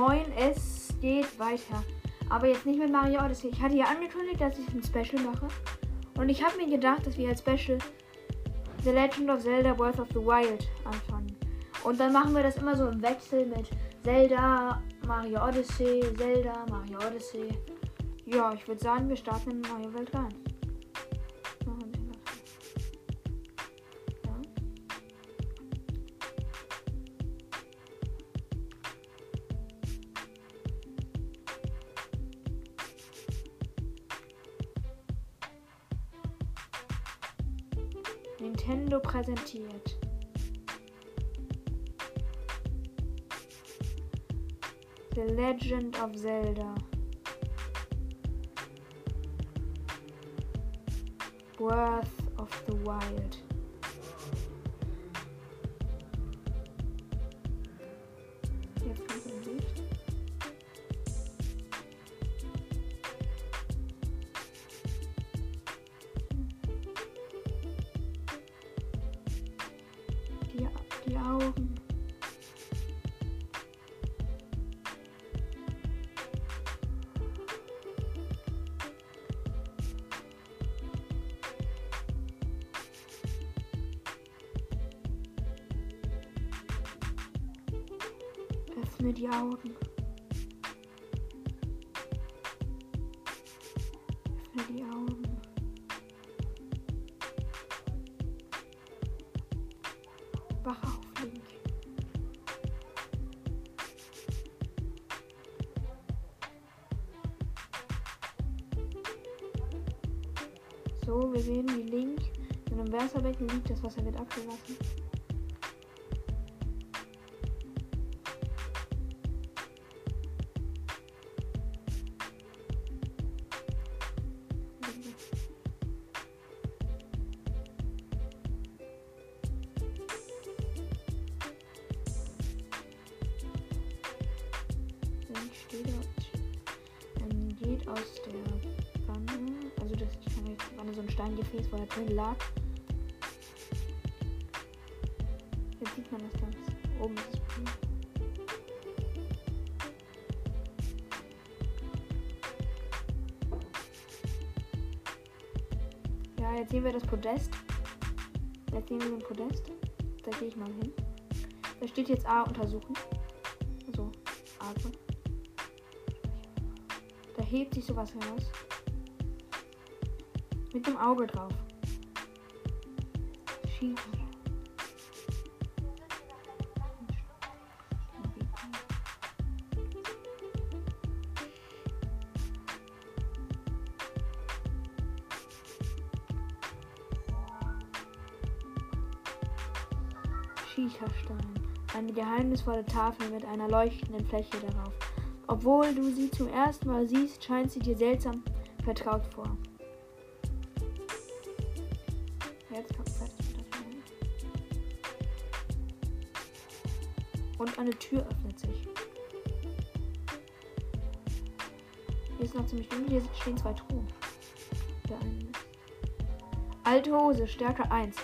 Moin, es geht weiter. Aber jetzt nicht mit Mario Odyssey. Ich hatte ja angekündigt, dass ich ein Special mache. Und ich habe mir gedacht, dass wir als Special The Legend of Zelda Breath of the Wild anfangen. Und dann machen wir das immer so im Wechsel mit Zelda, Mario Odyssey, Zelda, Mario Odyssey. Ja, ich würde sagen, wir starten in Mario Welt rein. Nintendo präsentiert. The Legend of Zelda. Breath of the Wild. Die, Augen. Öffne die Augen. So, wir sehen, wie Link in einem Wasserbecken liegt. Das Wasser wird abgelassen. Wo er drin lag. Jetzt sieht man das ganz. Oben. Ja, jetzt sehen wir das Podest. Jetzt sehen wir ein Podest. Da gehe ich mal hin. Da steht jetzt A untersuchen. Also A drin. Da hebt sich sowas heraus. Mit dem Auge drauf. Schief. Schicherstein. Eine geheimnisvolle Tafel mit einer leuchtenden Fläche darauf. Obwohl du sie zum ersten Mal siehst, scheint sie dir seltsam vertraut vor. Eine Tür öffnet sich. Hier ist noch ziemlich dunkel, hier stehen zwei Truhen. Alte Hose, Stärke 1.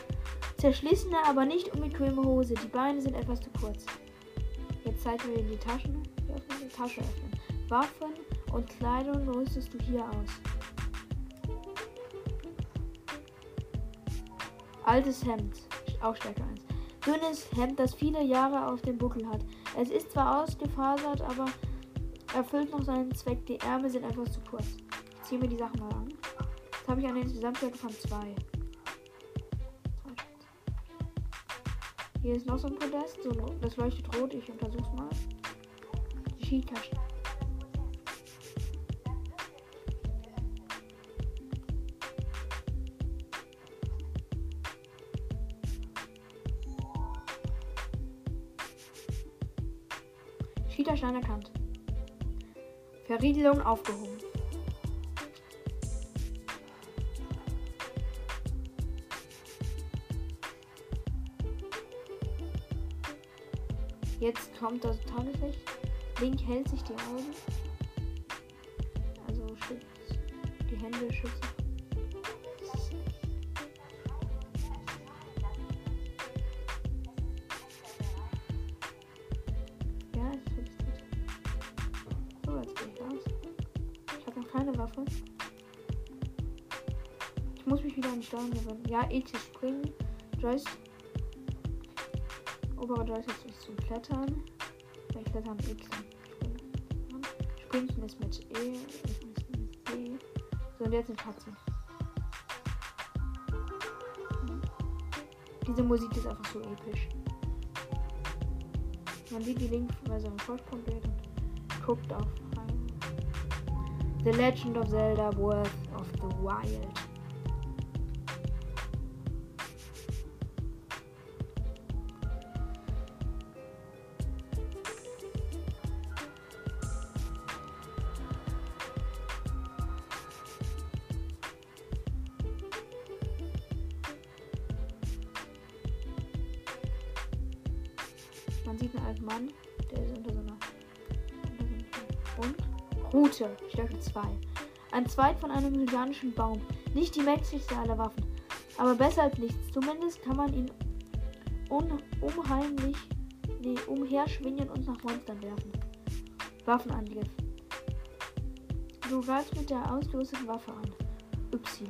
Zerschlissene, aber nicht unbequeme Hose. Die Beine sind etwas zu kurz. Jetzt zeigen wir dir die Taschen. Die Tasche öffnen. Waffen und Kleidung rüstest du hier aus. Altes Hemd. Auch Stärke 1. Dünnes Hemd, das viele Jahre auf dem Buckel hat. Es ist zwar ausgefasert, aber erfüllt noch seinen Zweck. Die Ärmel sind etwas zu kurz. Ich ziehe mir die Sachen mal an. Jetzt habe ich eine Gesamtstärke von 2. Hier ist noch so ein Podest. So, das leuchtet rot. Ich untersuch's mal. Die Skitaschen. Skitaschen anerkannt. Verriegelung aufgehoben. Jetzt kommt das Tageslicht. Link hält sich die Augen. Also schützt die Hände schützen. Waffe. Ich muss mich wieder an Steuerung gewöhnen. Ja, E zu springen. Joyce. Obere Joyce ist zum Klettern. Bei Klettern X. Springen. Ist mit E. Ist mit D. So, und jetzt eine Katze. Diese Musik ist einfach so episch. Man sieht die Link bei seinem Vorsprung geht und guckt auf The Legend of Zelda Worth of the Wild. 2. Ein Zweig von einem gigantischen Baum. Nicht die mächtigste aller Waffen, aber besser als nichts. Zumindest kann man ihn un unheimlich nee, umherschwingen und nach Monstern werfen. Waffenangriff. Du greifst mit der auslösenden Waffe an. Y.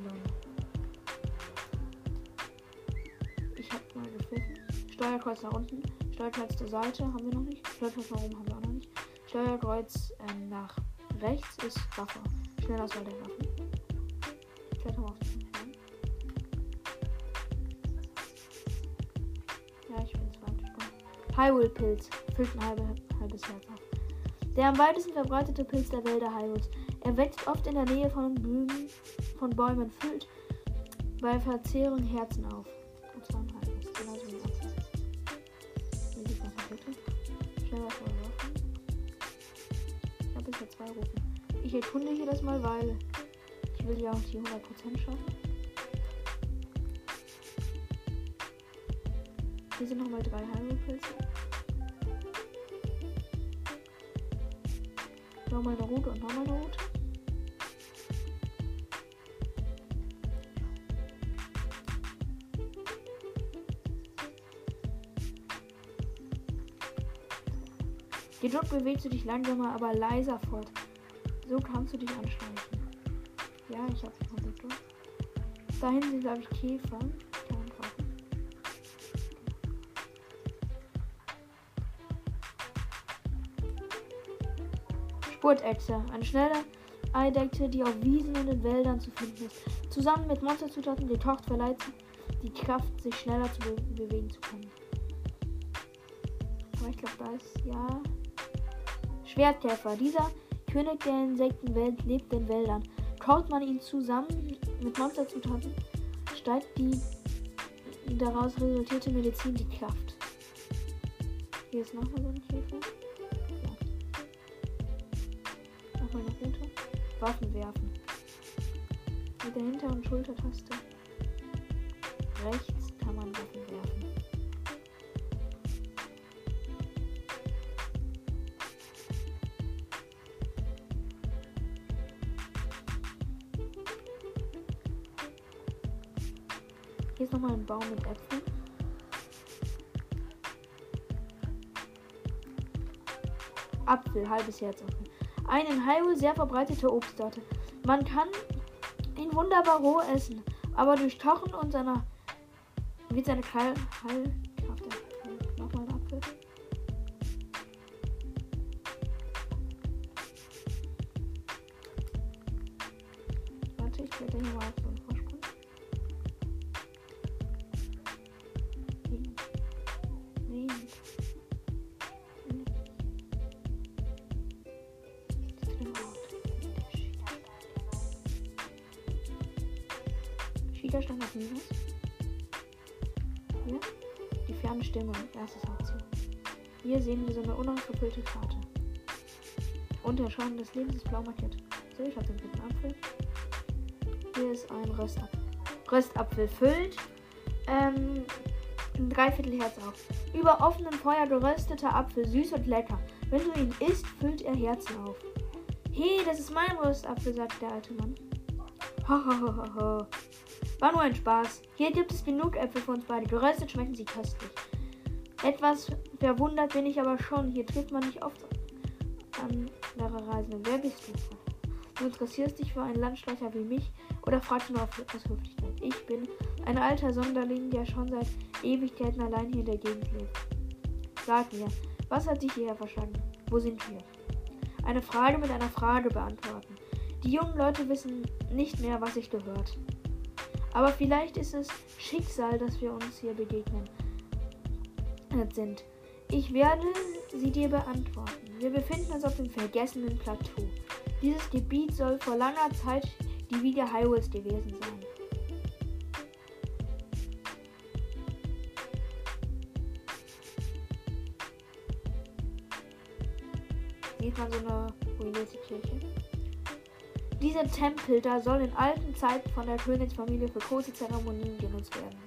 Ich hab mal gepfiffen. Steuerkreuz nach unten. Steuerkreuz zur Seite haben wir noch nicht. Steuerkreuz nach oben haben wir auch noch nicht. Steuerkreuz ähm, nach rechts ist Waffe. Schnellauswahl der Waffen. Kletter mal auf den Helm. Ja, ich bin zwar Hyrule-Pilz. Füllt ein halbe, halbes Herz auf. Der am weitesten verbreitete Pilz der Wälder Hyrules. Er wächst oft in der Nähe von Blumen, von Bäumen, füllt bei Verzehrung Herzen auf. 2 rufen. Ich erkunde hier das mal, weil ich will ja auch die 100% schaffen. Hier sind nochmal drei Heilpilze. Nochmal eine rote und nochmal eine rote. Gedrückt bewegst du dich langsamer, aber leiser fort. So kannst du dich anschleichen. Ja, ich hab's mal gedrückt. Da hinten sind, glaube ich, Käfer. Spurtechse. Eine schnelle Eidechse, die auf Wiesen und in Wäldern zu finden ist. Zusammen mit Monsterzutaten gekocht verleiht sie die Kraft, sich schneller zu be bewegen zu können. Aber ich glaube, da ist ja. Schwertkäfer. Dieser König der Insektenwelt lebt in Wäldern. Kaut man ihn zusammen mit Monsterzutaten, steigt die daraus resultierte Medizin die Kraft. Hier ist nochmal so ein Käfer. Nochmal eine Route. Waffen werfen. Mit der Hinter- und Schultertaste. Rechts kann man Waffen werfen. Hier ist nochmal ein Baum mit Äpfeln. Apfel, halbes Herzapfel. Eine in Hyrule sehr verbreitete Obstsorte. Man kann ihn wunderbar roh essen, aber durch Kochen und seiner wird seine Heil Widerstand auf Minus. Hier. Die ferne Stimme. Erstes Hauptziel. Hier sehen wir so eine unausgefüllte Karte. Und der Schaden des Lebens ist blau markiert. So, ich habe den dritten Apfel. Hier ist ein Röstapfel. Röstapfel füllt. Ähm, ein Dreiviertel Herz auf. Über offenem Feuer gerösteter Apfel, süß und lecker. Wenn du ihn isst, füllt er Herzen auf. Hey, das ist mein Röstapfel, sagt der alte Mann. Hohohoho. War nur ein Spaß. Hier gibt es genug Äpfel für uns beide. Geröstet schmecken sie köstlich. Etwas verwundert bin ich aber schon. Hier trifft man nicht oft andere Reisende. Wer bist du? Du interessierst dich für einen Landstreicher wie mich oder fragst du nur auf etwas Höflichkeit? Ich bin ein alter Sonderling, der schon seit Ewigkeiten allein hier in der Gegend lebt. Sag mir, was hat dich hierher verschlagen? Wo sind wir? Eine Frage mit einer Frage beantworten. Die jungen Leute wissen nicht mehr, was sich gehört. Aber vielleicht ist es Schicksal, dass wir uns hier begegnen sind. Ich werde sie dir beantworten. Wir befinden uns auf dem vergessenen Plateau. Dieses Gebiet soll vor langer Zeit die Wiege Highways gewesen sein. Dieser Tempel da soll in alten Zeiten von der Königsfamilie für große Zeremonien genutzt werden.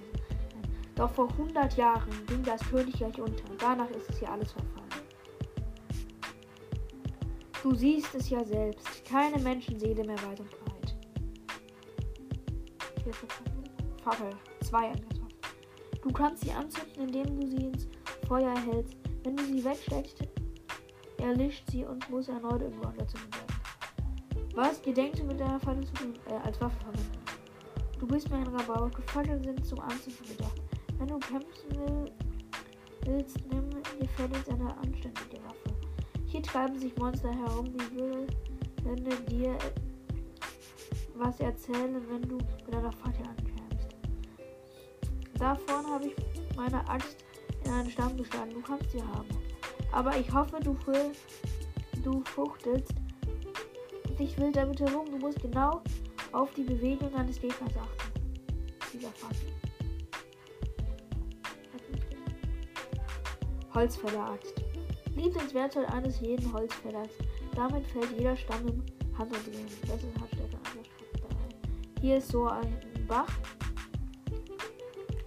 Doch vor 100 Jahren ging das Königreich unter. Danach ist es hier alles verfallen. Du siehst es ja selbst. Keine Menschenseele mehr weit und breit. Fackel. Zwei angetroffen. Du kannst sie anzünden, indem du sie ins Feuer hältst. Wenn du sie wegsteckst, erlischt sie und muss erneut irgendwo angezündet werden. Was gedenkst du mit deiner Fackel zu? Äh, als Waffe verwenden. Du bist mir ein Rabauke. Fackeln sind zum Anzünden gedacht. Wenn du kämpfen willst, nimm gefälligst eine anständige Waffe. Hier treiben sich Monster herum, die würden dir was erzählen, wenn du mit einer Fackel ankämpfst. Da vorne habe ich meine Axt in einen Stamm geschlagen. Du kannst sie haben. Aber ich hoffe, du, du fuchtelst dich wild damit herum. Du musst genau auf die Bewegung eines Gegners achten. Dieser Fackel. Holzfäller-Axt. Lieblingswerkzeug eines jeden Holzfällers. Damit fällt jeder Stamm im Handumdrehen. Das ist Hartstätter Hier ist so ein Bach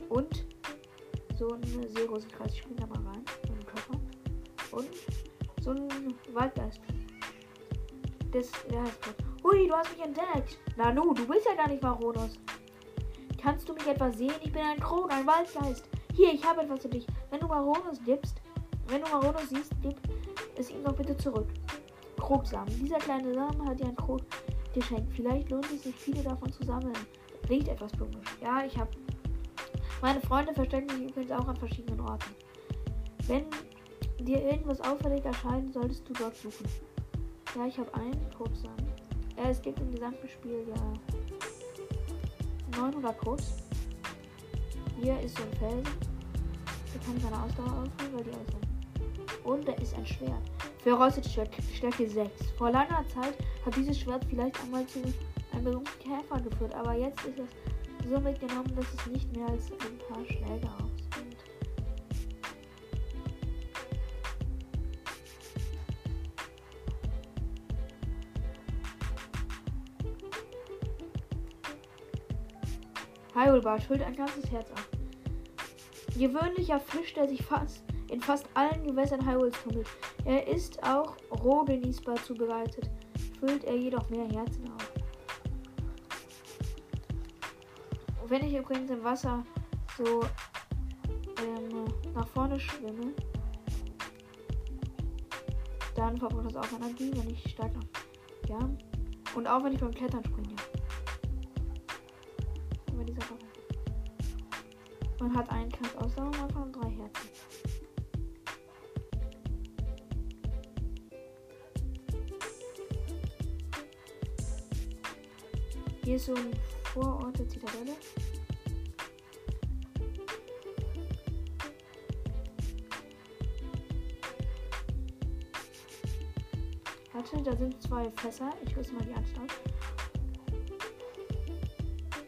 und so ein Seerosenkreis. Ich spring da mal rein. Und so ein Waldgeist. Das, der heißt Hui, du hast mich entdeckt. Nanu, du bist ja gar nicht Maronos. Kannst du mich etwa sehen? Ich bin ein Kron, ein Waldgeist. Hier, ich habe etwas für dich. Wenn du Maronos gibst, wenn du Maronos siehst, gib es ihm doch bitte zurück. Krogsamen. Dieser kleine Samen hat dir ein Krog geschenkt. Vielleicht lohnt es sich, viele davon zu sammeln. Riecht etwas komisch. Ja, ich habe. Meine Freunde verstecken sich übrigens auch an verschiedenen Orten. Wenn dir irgendwas auffällig erscheint, solltest du dort suchen. Ja, ich habe einen Krogsamen. Äh, es gibt im gesamten Spiel ja 900 Krogs. Hier ist so ein Felsen. Hier kann ich meine Ausdauer ausfüllen, weil die aussehen. Und da ist ein Schwert. Verrostet Stärke 6. Vor langer Zeit hat dieses Schwert vielleicht einmal zu einem berühmten Käfer geführt, aber jetzt ist es so mitgenommen, dass es nicht mehr als ein paar Schläge aussieht. Heilbar schuld ein ganzes Herz ab. Gewöhnlicher Fisch, der sich fast in fast allen Gewässern Hyrules tummelt. Er ist auch roh genießbar zubereitet, füllt er jedoch mehr Herzen auf. Wenn ich übrigens im Wasser so ähm, nach vorne schwimme, dann verbraucht das auch Energie, wenn ich stark nach. Ja. Und auch wenn ich beim Klettern springe. Man hat einen Kampf Ausdauer am Anfang und drei Herzen. Hier ist so ein Vorort der Zitadelle. Warte, da sind zwei Fässer. Ich rüste mal die Anstalt.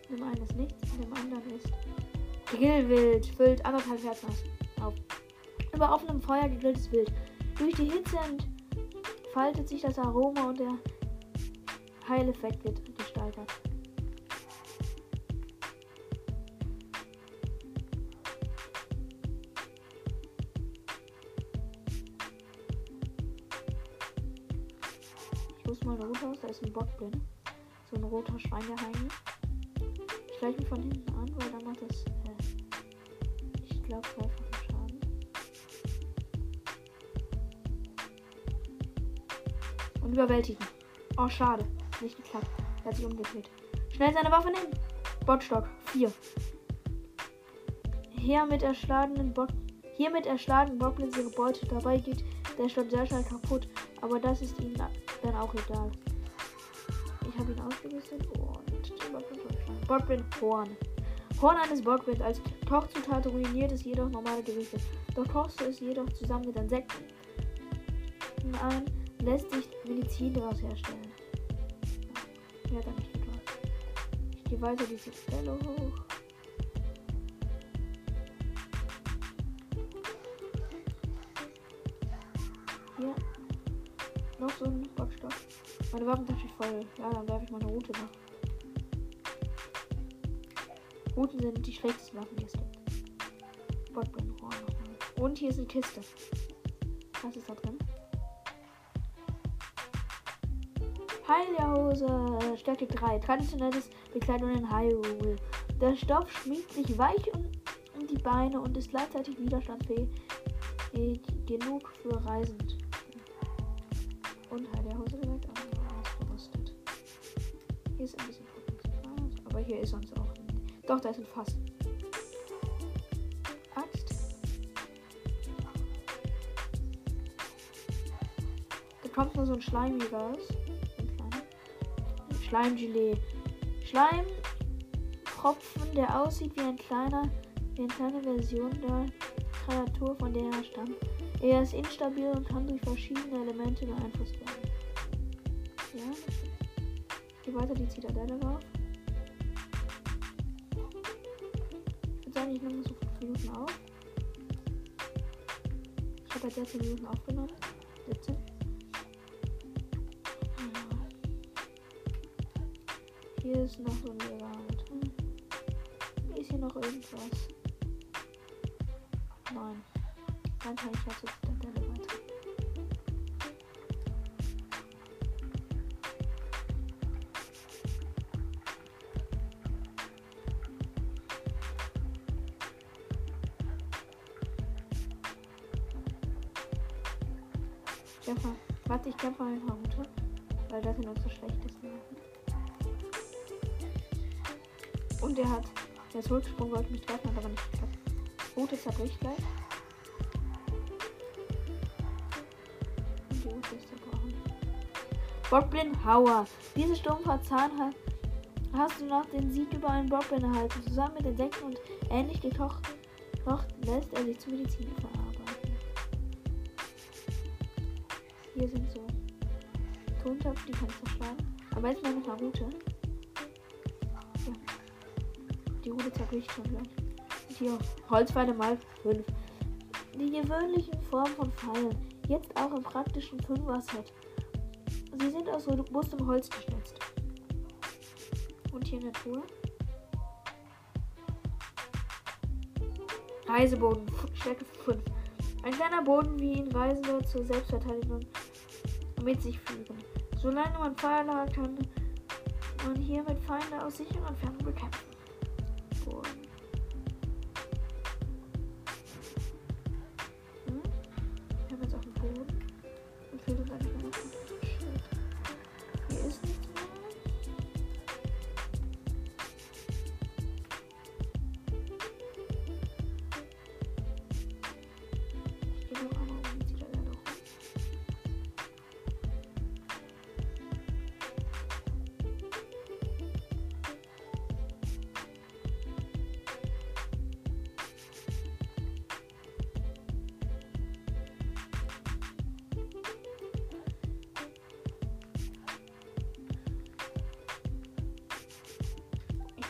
Dem einen ist nichts, dem anderen ist Grillwild. Füllt anderthalb Herzen auf. Über offenem Feuer gegrilltes Wild. Durch die Hitze entfaltet sich das Aroma und der Heileffekt wird gesteigert. Ich muss mal runter, da ist ein Bock drin. So ein roter Schweineheini. Ich gleich mich von hinten an, weil dann macht das glaube, dreifachen Schaden. Und überwältigen. Oh, schade. Nicht geklappt. Er hat sich umgedreht. Schnell seine Waffe nehmen. Botstock. 4. Hier mit erschlagenen Bot. Hier mit erschlagenen Bockblins ihre Beute. Dabei geht der Stock sehr schnell kaputt. Aber das ist ihnen dann auch egal. Ich habe ihn ausgerüstet und Botblin Horn. Horn eines Botblins als Kochzutat ruiniert es jedoch normale Gerichte. Doch kochst du es jedoch zusammen mit Insekten ein, lässt sich Medizin daraus herstellen. Ja, dann nicht getan. Ich gehe weiter die Zitadelle hoch. Hier. Noch so ein Bockstoff. Meine Waffentasche ist voll. Ja, dann werfe ich meine Route nach. Routen sind die schlechtesten Waffen, die es gibt. Botbrin Und hier ist eine Kiste. Was ist da drin? Heilerhose, Stärke 3. Traditionelles Bekleidung in Hyrule. Der Stoff schmiegt sich weich um, um die Beine und ist gleichzeitig widerstandsfähig genug für Reisend. Und Heilerhose direkt ausgerüstet. Hier ist ein bisschen Potenzial, aber hier ist sonst auch. Doch, da ist ein Fass. Axt. Da kommt nur so ein Schleimiger. Schleimgelee. Schleimtropfen, der aussieht wie ein kleiner, wie eine kleine Version der Kreatur, von der er stammt. Er ist instabil und kann durch verschiedene Elemente beeinflusst werden. Ja. Geh weiter die Zitadelle rauf. Sagen, ich nehme so 5 Minuten auf. Ich habe jetzt 16 Minuten aufgenommen. 17. Hier ist noch so ein Gerät. Hm. Ist hier noch irgendwas? Nein. Dann kann ich jetzt Kämpfer. Warte, ich kämpfe einfach runter. Weil das sind unsere schlechtesten Waffen. Und er hat der Zurücksprung wollte mich treffen, hat aber nicht geklappt. Route zerbricht gleich. Die Route ist zerbrochen. Bockblind Hauer. Diese stumpfe Zahn hast du nach dem Sieg über einen Bockblind erhalten. Zusammen mit Insekten und ähnlich gekocht lässt er sich zu Medizin verarbeiten. Hier sind so Tontöpfe, die kann ich zerschlagen. Aber mal noch eine Route die Route zerbricht schon gleich. Hier, Holzpfeile mal 5. Die gewöhnlichen Formen von Pfeilen, jetzt auch im praktischen 5er-Set. Sie sind aus robustem Holz geschnitzt. Und hier Truhe. Reiseboden, Stärke 5. Ein kleiner Boden, wie ihn Reisende zur Selbstverteidigung mit sich führen. Solange man Feuer lag, kann man hier mit Feinde aus sicherer Entfernung bekämpfen.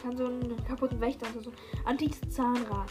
Kann so einen kaputten Wächter oder so. Antikes Zahnrad.